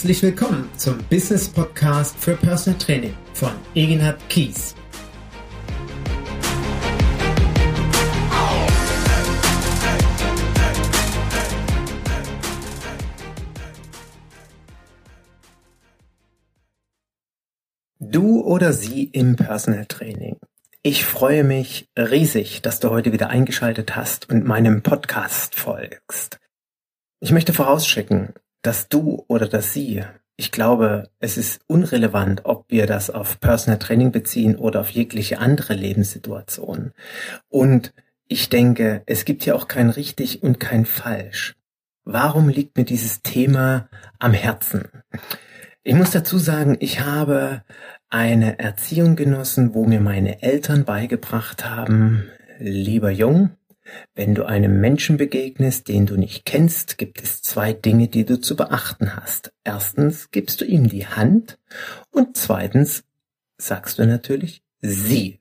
Herzlich willkommen zum Business Podcast für Personal Training von Egenhard Kies. Du oder sie im Personal Training. Ich freue mich riesig, dass du heute wieder eingeschaltet hast und meinem Podcast folgst. Ich möchte vorausschicken, dass du oder dass sie, ich glaube, es ist unrelevant, ob wir das auf Personal Training beziehen oder auf jegliche andere Lebenssituation. Und ich denke, es gibt hier auch kein richtig und kein falsch. Warum liegt mir dieses Thema am Herzen? Ich muss dazu sagen, ich habe eine Erziehung genossen, wo mir meine Eltern beigebracht haben, lieber Jung, wenn du einem Menschen begegnest, den du nicht kennst, gibt es zwei Dinge, die du zu beachten hast. Erstens gibst du ihm die Hand und zweitens sagst du natürlich sie.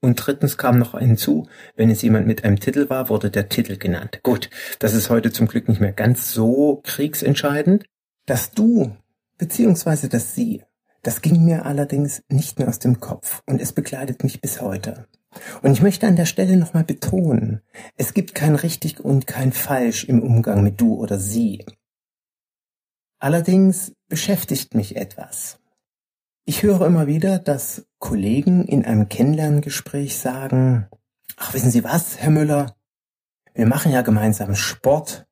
Und drittens kam noch hinzu, wenn es jemand mit einem Titel war, wurde der Titel genannt. Gut, das ist heute zum Glück nicht mehr ganz so kriegsentscheidend. Dass du beziehungsweise dass sie, das ging mir allerdings nicht mehr aus dem Kopf und es begleitet mich bis heute. Und ich möchte an der Stelle nochmal betonen, es gibt kein richtig und kein falsch im Umgang mit du oder sie. Allerdings beschäftigt mich etwas. Ich höre immer wieder, dass Kollegen in einem Kennenlerngespräch sagen, ach wissen Sie was, Herr Müller, wir machen ja gemeinsam Sport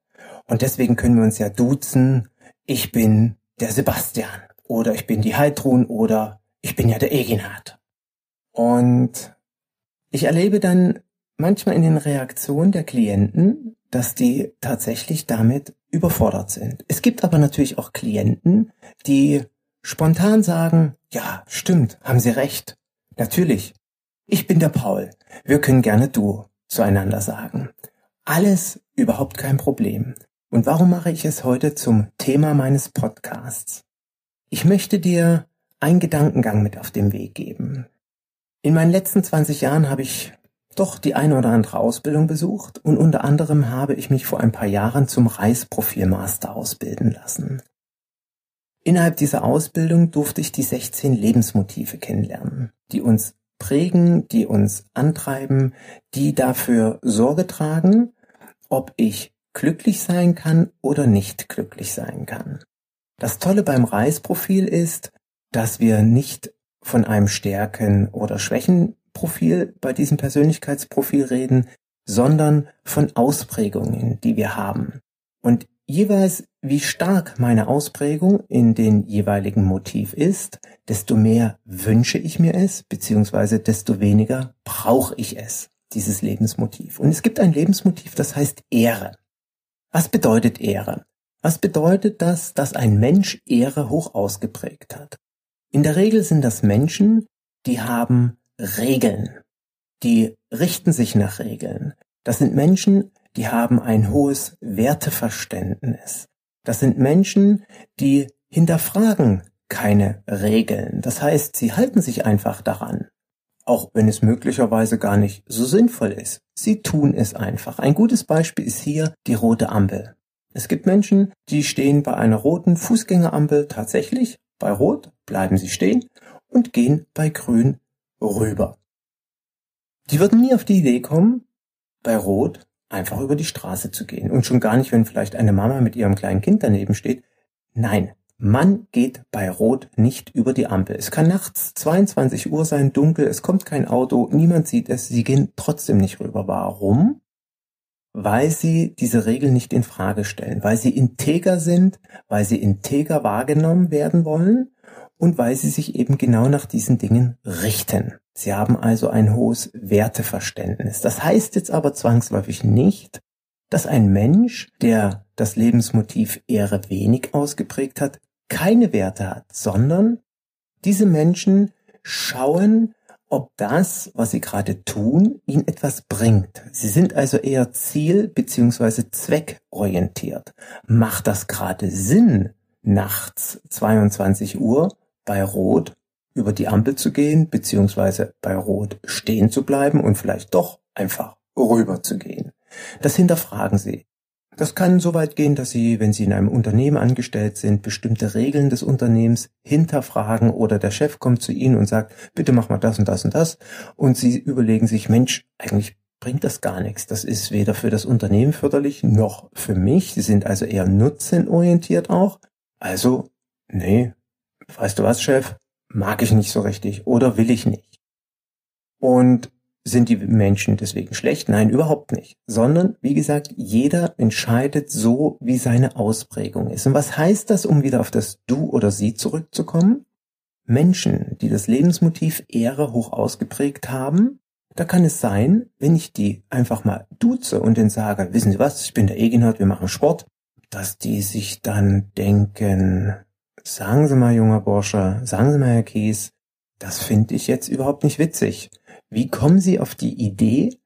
und deswegen können wir uns ja duzen. Ich bin der Sebastian oder ich bin die Heidrun oder ich bin ja der Eginhard. Und ich erlebe dann manchmal in den Reaktionen der Klienten, dass die tatsächlich damit überfordert sind. Es gibt aber natürlich auch Klienten, die spontan sagen, ja, stimmt, haben Sie recht. Natürlich. Ich bin der Paul. Wir können gerne du zueinander sagen. Alles überhaupt kein Problem. Und warum mache ich es heute zum Thema meines Podcasts? Ich möchte dir einen Gedankengang mit auf den Weg geben. In meinen letzten 20 Jahren habe ich doch die eine oder andere Ausbildung besucht und unter anderem habe ich mich vor ein paar Jahren zum Reisprofilmaster ausbilden lassen. Innerhalb dieser Ausbildung durfte ich die 16 Lebensmotive kennenlernen, die uns prägen, die uns antreiben, die dafür Sorge tragen, ob ich glücklich sein kann oder nicht glücklich sein kann. Das Tolle beim Reisprofil ist, dass wir nicht von einem Stärken- oder Schwächenprofil bei diesem Persönlichkeitsprofil reden, sondern von Ausprägungen, die wir haben. Und jeweils, wie stark meine Ausprägung in den jeweiligen Motiv ist, desto mehr wünsche ich mir es, beziehungsweise desto weniger brauche ich es, dieses Lebensmotiv. Und es gibt ein Lebensmotiv, das heißt Ehre. Was bedeutet Ehre? Was bedeutet das, dass ein Mensch Ehre hoch ausgeprägt hat? In der Regel sind das Menschen, die haben Regeln. Die richten sich nach Regeln. Das sind Menschen, die haben ein hohes Werteverständnis. Das sind Menschen, die hinterfragen keine Regeln. Das heißt, sie halten sich einfach daran. Auch wenn es möglicherweise gar nicht so sinnvoll ist. Sie tun es einfach. Ein gutes Beispiel ist hier die rote Ampel. Es gibt Menschen, die stehen bei einer roten Fußgängerampel tatsächlich bei Rot bleiben sie stehen und gehen bei Grün rüber. Die würden nie auf die Idee kommen, bei Rot einfach über die Straße zu gehen. Und schon gar nicht, wenn vielleicht eine Mama mit ihrem kleinen Kind daneben steht. Nein, man geht bei Rot nicht über die Ampel. Es kann nachts 22 Uhr sein, dunkel, es kommt kein Auto, niemand sieht es, sie gehen trotzdem nicht rüber. Warum? weil sie diese Regel nicht in Frage stellen, weil sie integer sind, weil sie integer wahrgenommen werden wollen und weil sie sich eben genau nach diesen Dingen richten. Sie haben also ein hohes Werteverständnis. Das heißt jetzt aber zwangsläufig nicht, dass ein Mensch, der das Lebensmotiv Ehre wenig ausgeprägt hat, keine Werte hat, sondern diese Menschen schauen ob das, was sie gerade tun, ihnen etwas bringt. Sie sind also eher ziel- bzw. zweckorientiert. Macht das gerade Sinn, nachts 22 Uhr bei Rot über die Ampel zu gehen, beziehungsweise bei Rot stehen zu bleiben und vielleicht doch einfach rüber zu gehen? Das hinterfragen sie. Das kann so weit gehen, dass Sie, wenn Sie in einem Unternehmen angestellt sind, bestimmte Regeln des Unternehmens hinterfragen oder der Chef kommt zu Ihnen und sagt, bitte mach mal das und das und das. Und Sie überlegen sich, Mensch, eigentlich bringt das gar nichts. Das ist weder für das Unternehmen förderlich noch für mich. Sie sind also eher nutzenorientiert auch. Also, nee, weißt du was, Chef? Mag ich nicht so richtig oder will ich nicht. Und sind die Menschen deswegen schlecht? Nein, überhaupt nicht. Sondern, wie gesagt, jeder entscheidet so, wie seine Ausprägung ist. Und was heißt das, um wieder auf das Du oder Sie zurückzukommen? Menschen, die das Lebensmotiv Ehre hoch ausgeprägt haben, da kann es sein, wenn ich die einfach mal duze und denen sage, wissen Sie was, ich bin der Eginhard, wir machen Sport, dass die sich dann denken, sagen Sie mal, junger Bursche, sagen Sie mal, Herr Kies, das finde ich jetzt überhaupt nicht witzig. Wie kommen Sie auf die Idee,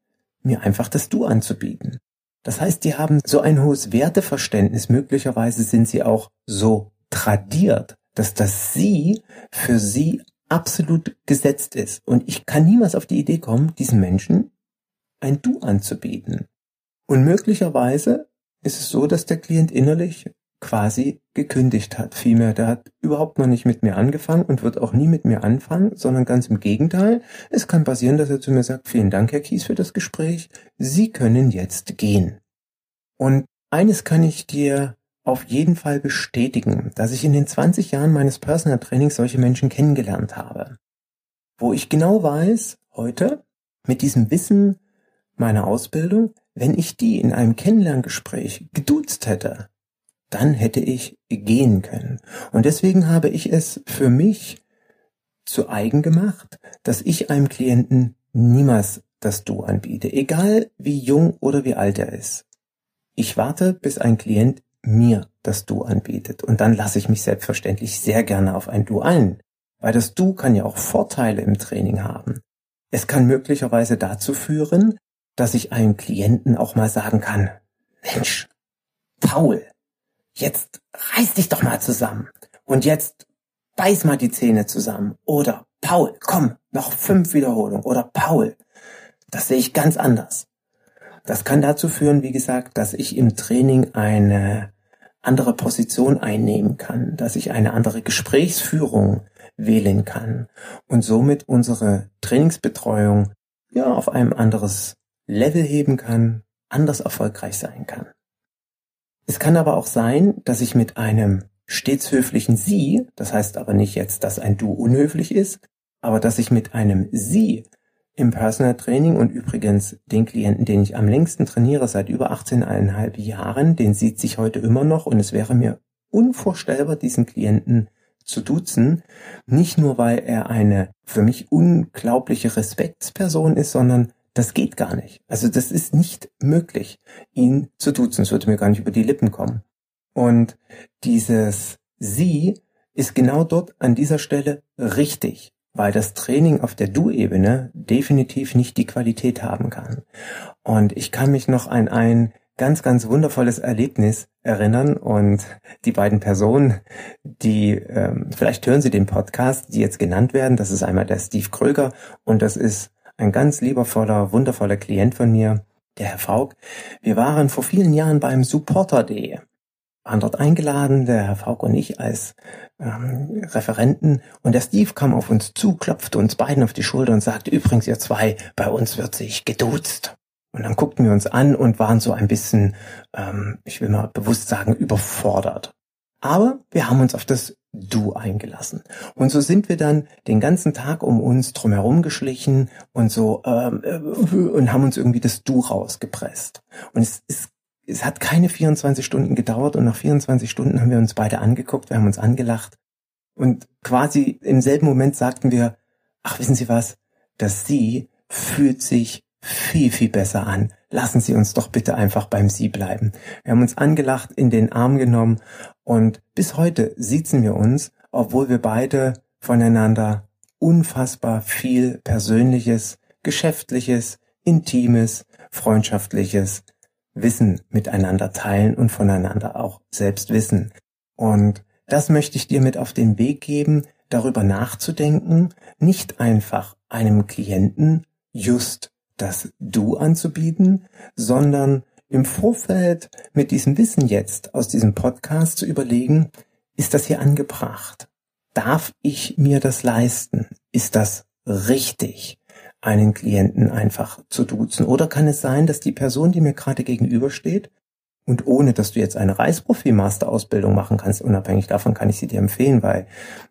mir einfach das Du anzubieten? Das heißt, die haben so ein hohes Werteverständnis, möglicherweise sind sie auch so tradiert, dass das Sie für Sie absolut gesetzt ist. Und ich kann niemals auf die Idee kommen, diesen Menschen ein Du anzubieten. Und möglicherweise ist es so, dass der Klient innerlich quasi gekündigt hat. Vielmehr, der hat überhaupt noch nicht mit mir angefangen und wird auch nie mit mir anfangen, sondern ganz im Gegenteil. Es kann passieren, dass er zu mir sagt, vielen Dank, Herr Kies, für das Gespräch. Sie können jetzt gehen. Und eines kann ich dir auf jeden Fall bestätigen, dass ich in den 20 Jahren meines Personal Trainings solche Menschen kennengelernt habe. Wo ich genau weiß, heute, mit diesem Wissen meiner Ausbildung, wenn ich die in einem Kennenlerngespräch geduzt hätte, dann hätte ich gehen können. Und deswegen habe ich es für mich zu eigen gemacht, dass ich einem Klienten niemals das Du anbiete, egal wie jung oder wie alt er ist. Ich warte, bis ein Klient mir das Du anbietet und dann lasse ich mich selbstverständlich sehr gerne auf ein Du ein, weil das Du kann ja auch Vorteile im Training haben. Es kann möglicherweise dazu führen, dass ich einem Klienten auch mal sagen kann, Mensch, Paul, jetzt reiß dich doch mal zusammen und jetzt beiß mal die Zähne zusammen oder Paul, komm, noch fünf Wiederholungen oder Paul, das sehe ich ganz anders. Das kann dazu führen, wie gesagt, dass ich im Training eine andere Position einnehmen kann, dass ich eine andere Gesprächsführung wählen kann und somit unsere Trainingsbetreuung ja auf einem anderes Level heben kann, anders erfolgreich sein kann. Es kann aber auch sein, dass ich mit einem stets höflichen Sie, das heißt aber nicht jetzt, dass ein Du unhöflich ist, aber dass ich mit einem Sie im Personal Training und übrigens den Klienten, den ich am längsten trainiere, seit über 18,5 Jahren, den sieht sich heute immer noch und es wäre mir unvorstellbar, diesen Klienten zu duzen. Nicht nur, weil er eine für mich unglaubliche Respektsperson ist, sondern das geht gar nicht. Also das ist nicht möglich, ihn zu duzen. Es würde mir gar nicht über die Lippen kommen. Und dieses Sie ist genau dort an dieser Stelle richtig, weil das Training auf der Du-Ebene definitiv nicht die Qualität haben kann. Und ich kann mich noch an ein ganz, ganz wundervolles Erlebnis erinnern und die beiden Personen, die, ähm, vielleicht hören Sie den Podcast, die jetzt genannt werden, das ist einmal der Steve Kröger und das ist ein ganz liebevoller, wundervoller Klient von mir, der Herr Faulk. Wir waren vor vielen Jahren beim Supporter Day, waren dort eingeladen, der Herr Faulk und ich als ähm, Referenten. Und der Steve kam auf uns zu, klopfte uns beiden auf die Schulter und sagte, übrigens ihr zwei, bei uns wird sich geduzt. Und dann guckten wir uns an und waren so ein bisschen, ähm, ich will mal bewusst sagen, überfordert. Aber wir haben uns auf das Du eingelassen. Und so sind wir dann den ganzen Tag um uns drumherum geschlichen und so ähm, äh, und haben uns irgendwie das Du rausgepresst. Und es, es, es hat keine 24 Stunden gedauert und nach 24 Stunden haben wir uns beide angeguckt, wir haben uns angelacht und quasi im selben Moment sagten wir, ach wissen Sie was, dass Sie fühlt sich viel, viel besser an. Lassen Sie uns doch bitte einfach beim Sie bleiben. Wir haben uns angelacht, in den Arm genommen und bis heute siezen wir uns, obwohl wir beide voneinander unfassbar viel Persönliches, Geschäftliches, Intimes, Freundschaftliches Wissen miteinander teilen und voneinander auch selbst wissen. Und das möchte ich dir mit auf den Weg geben, darüber nachzudenken, nicht einfach einem Klienten just das Du anzubieten, sondern im Vorfeld mit diesem Wissen jetzt aus diesem Podcast zu überlegen, ist das hier angebracht? Darf ich mir das leisten? Ist das richtig, einen Klienten einfach zu duzen? Oder kann es sein, dass die Person, die mir gerade gegenübersteht, und ohne dass du jetzt eine Reisprofi-Master-Ausbildung machen kannst, unabhängig davon kann ich sie dir empfehlen, weil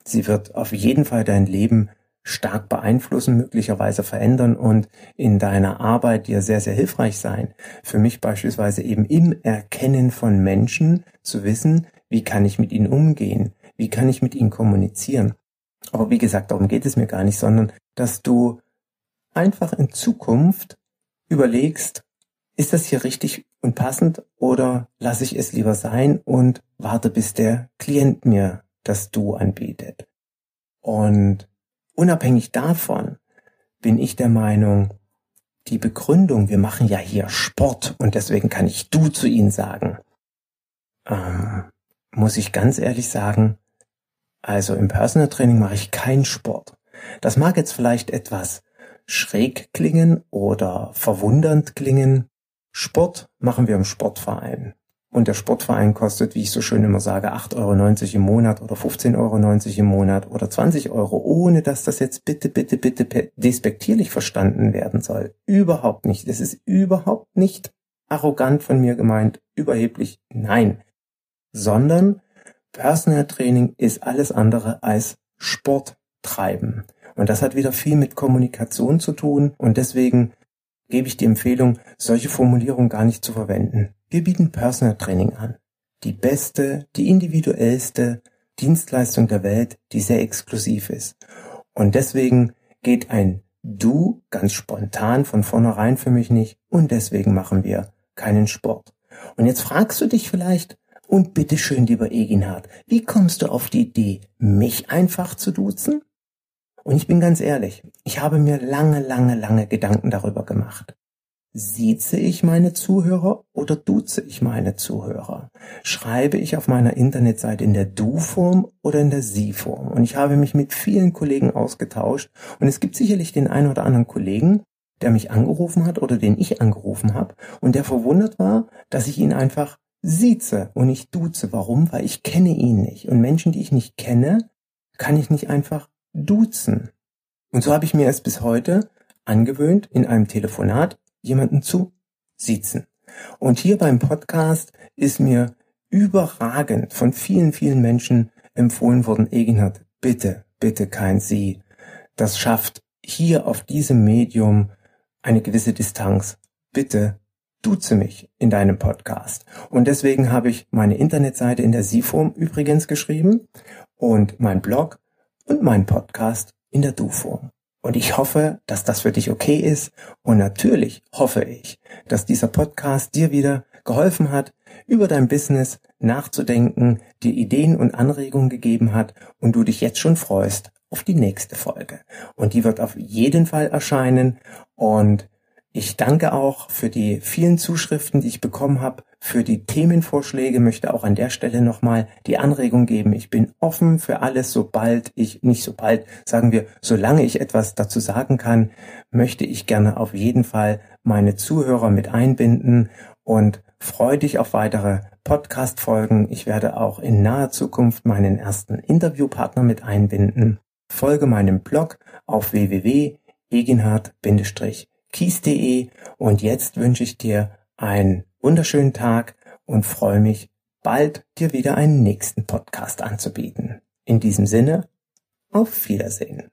sie wird auf jeden Fall dein Leben stark beeinflussen, möglicherweise verändern und in deiner Arbeit dir sehr, sehr hilfreich sein. Für mich beispielsweise eben im Erkennen von Menschen zu wissen, wie kann ich mit ihnen umgehen, wie kann ich mit ihnen kommunizieren. Aber wie gesagt, darum geht es mir gar nicht, sondern dass du einfach in Zukunft überlegst, ist das hier richtig und passend oder lasse ich es lieber sein und warte, bis der Klient mir das Du anbietet. Und unabhängig davon bin ich der Meinung, die Begründung, wir machen ja hier Sport und deswegen kann ich Du zu Ihnen sagen, ähm, muss ich ganz ehrlich sagen, also im Personal Training mache ich keinen Sport. Das mag jetzt vielleicht etwas schräg klingen oder verwundernd klingen, Sport machen wir im Sportverein. Und der Sportverein kostet, wie ich so schön immer sage, 8,90 Euro im Monat oder 15,90 Euro im Monat oder 20 Euro, ohne dass das jetzt bitte, bitte, bitte despektierlich verstanden werden soll. Überhaupt nicht. Es ist überhaupt nicht arrogant von mir gemeint, überheblich. Nein. Sondern Personal Training ist alles andere als Sport treiben. Und das hat wieder viel mit Kommunikation zu tun und deswegen gebe ich die Empfehlung, solche Formulierungen gar nicht zu verwenden. Wir bieten Personal Training an. Die beste, die individuellste Dienstleistung der Welt, die sehr exklusiv ist. Und deswegen geht ein Du ganz spontan von vornherein für mich nicht und deswegen machen wir keinen Sport. Und jetzt fragst du dich vielleicht, und bitteschön, lieber Eginhard, wie kommst du auf die Idee, mich einfach zu duzen? Und ich bin ganz ehrlich, ich habe mir lange, lange, lange Gedanken darüber gemacht. Sieze ich meine Zuhörer oder duze ich meine Zuhörer? Schreibe ich auf meiner Internetseite in der Du-Form oder in der Sie-Form? Und ich habe mich mit vielen Kollegen ausgetauscht und es gibt sicherlich den einen oder anderen Kollegen, der mich angerufen hat oder den ich angerufen habe und der verwundert war, dass ich ihn einfach sieze und nicht duze. Warum? Weil ich kenne ihn nicht. Und Menschen, die ich nicht kenne, kann ich nicht einfach duzen. Und so habe ich mir es bis heute angewöhnt, in einem Telefonat jemanden zu siezen. Und hier beim Podcast ist mir überragend von vielen, vielen Menschen empfohlen worden, Eginhard, bitte, bitte kein Sie. Das schafft hier auf diesem Medium eine gewisse Distanz. Bitte duze mich in deinem Podcast. Und deswegen habe ich meine Internetseite in der Sie-Form übrigens geschrieben und mein Blog und meinen Podcast in der Du-Form. Und ich hoffe, dass das für dich okay ist. Und natürlich hoffe ich, dass dieser Podcast dir wieder geholfen hat, über dein Business nachzudenken, dir Ideen und Anregungen gegeben hat und du dich jetzt schon freust auf die nächste Folge. Und die wird auf jeden Fall erscheinen. Und ich danke auch für die vielen Zuschriften, die ich bekommen habe, für die Themenvorschläge, möchte auch an der Stelle nochmal die Anregung geben. Ich bin offen für alles, sobald ich, nicht sobald, sagen wir, solange ich etwas dazu sagen kann, möchte ich gerne auf jeden Fall meine Zuhörer mit einbinden und freue dich auf weitere Podcast-Folgen. Ich werde auch in naher Zukunft meinen ersten Interviewpartner mit einbinden. Folge meinem Blog auf www.eginhard- kies.de und jetzt wünsche ich dir einen wunderschönen Tag und freue mich, bald dir wieder einen nächsten Podcast anzubieten. In diesem Sinne, auf Wiedersehen.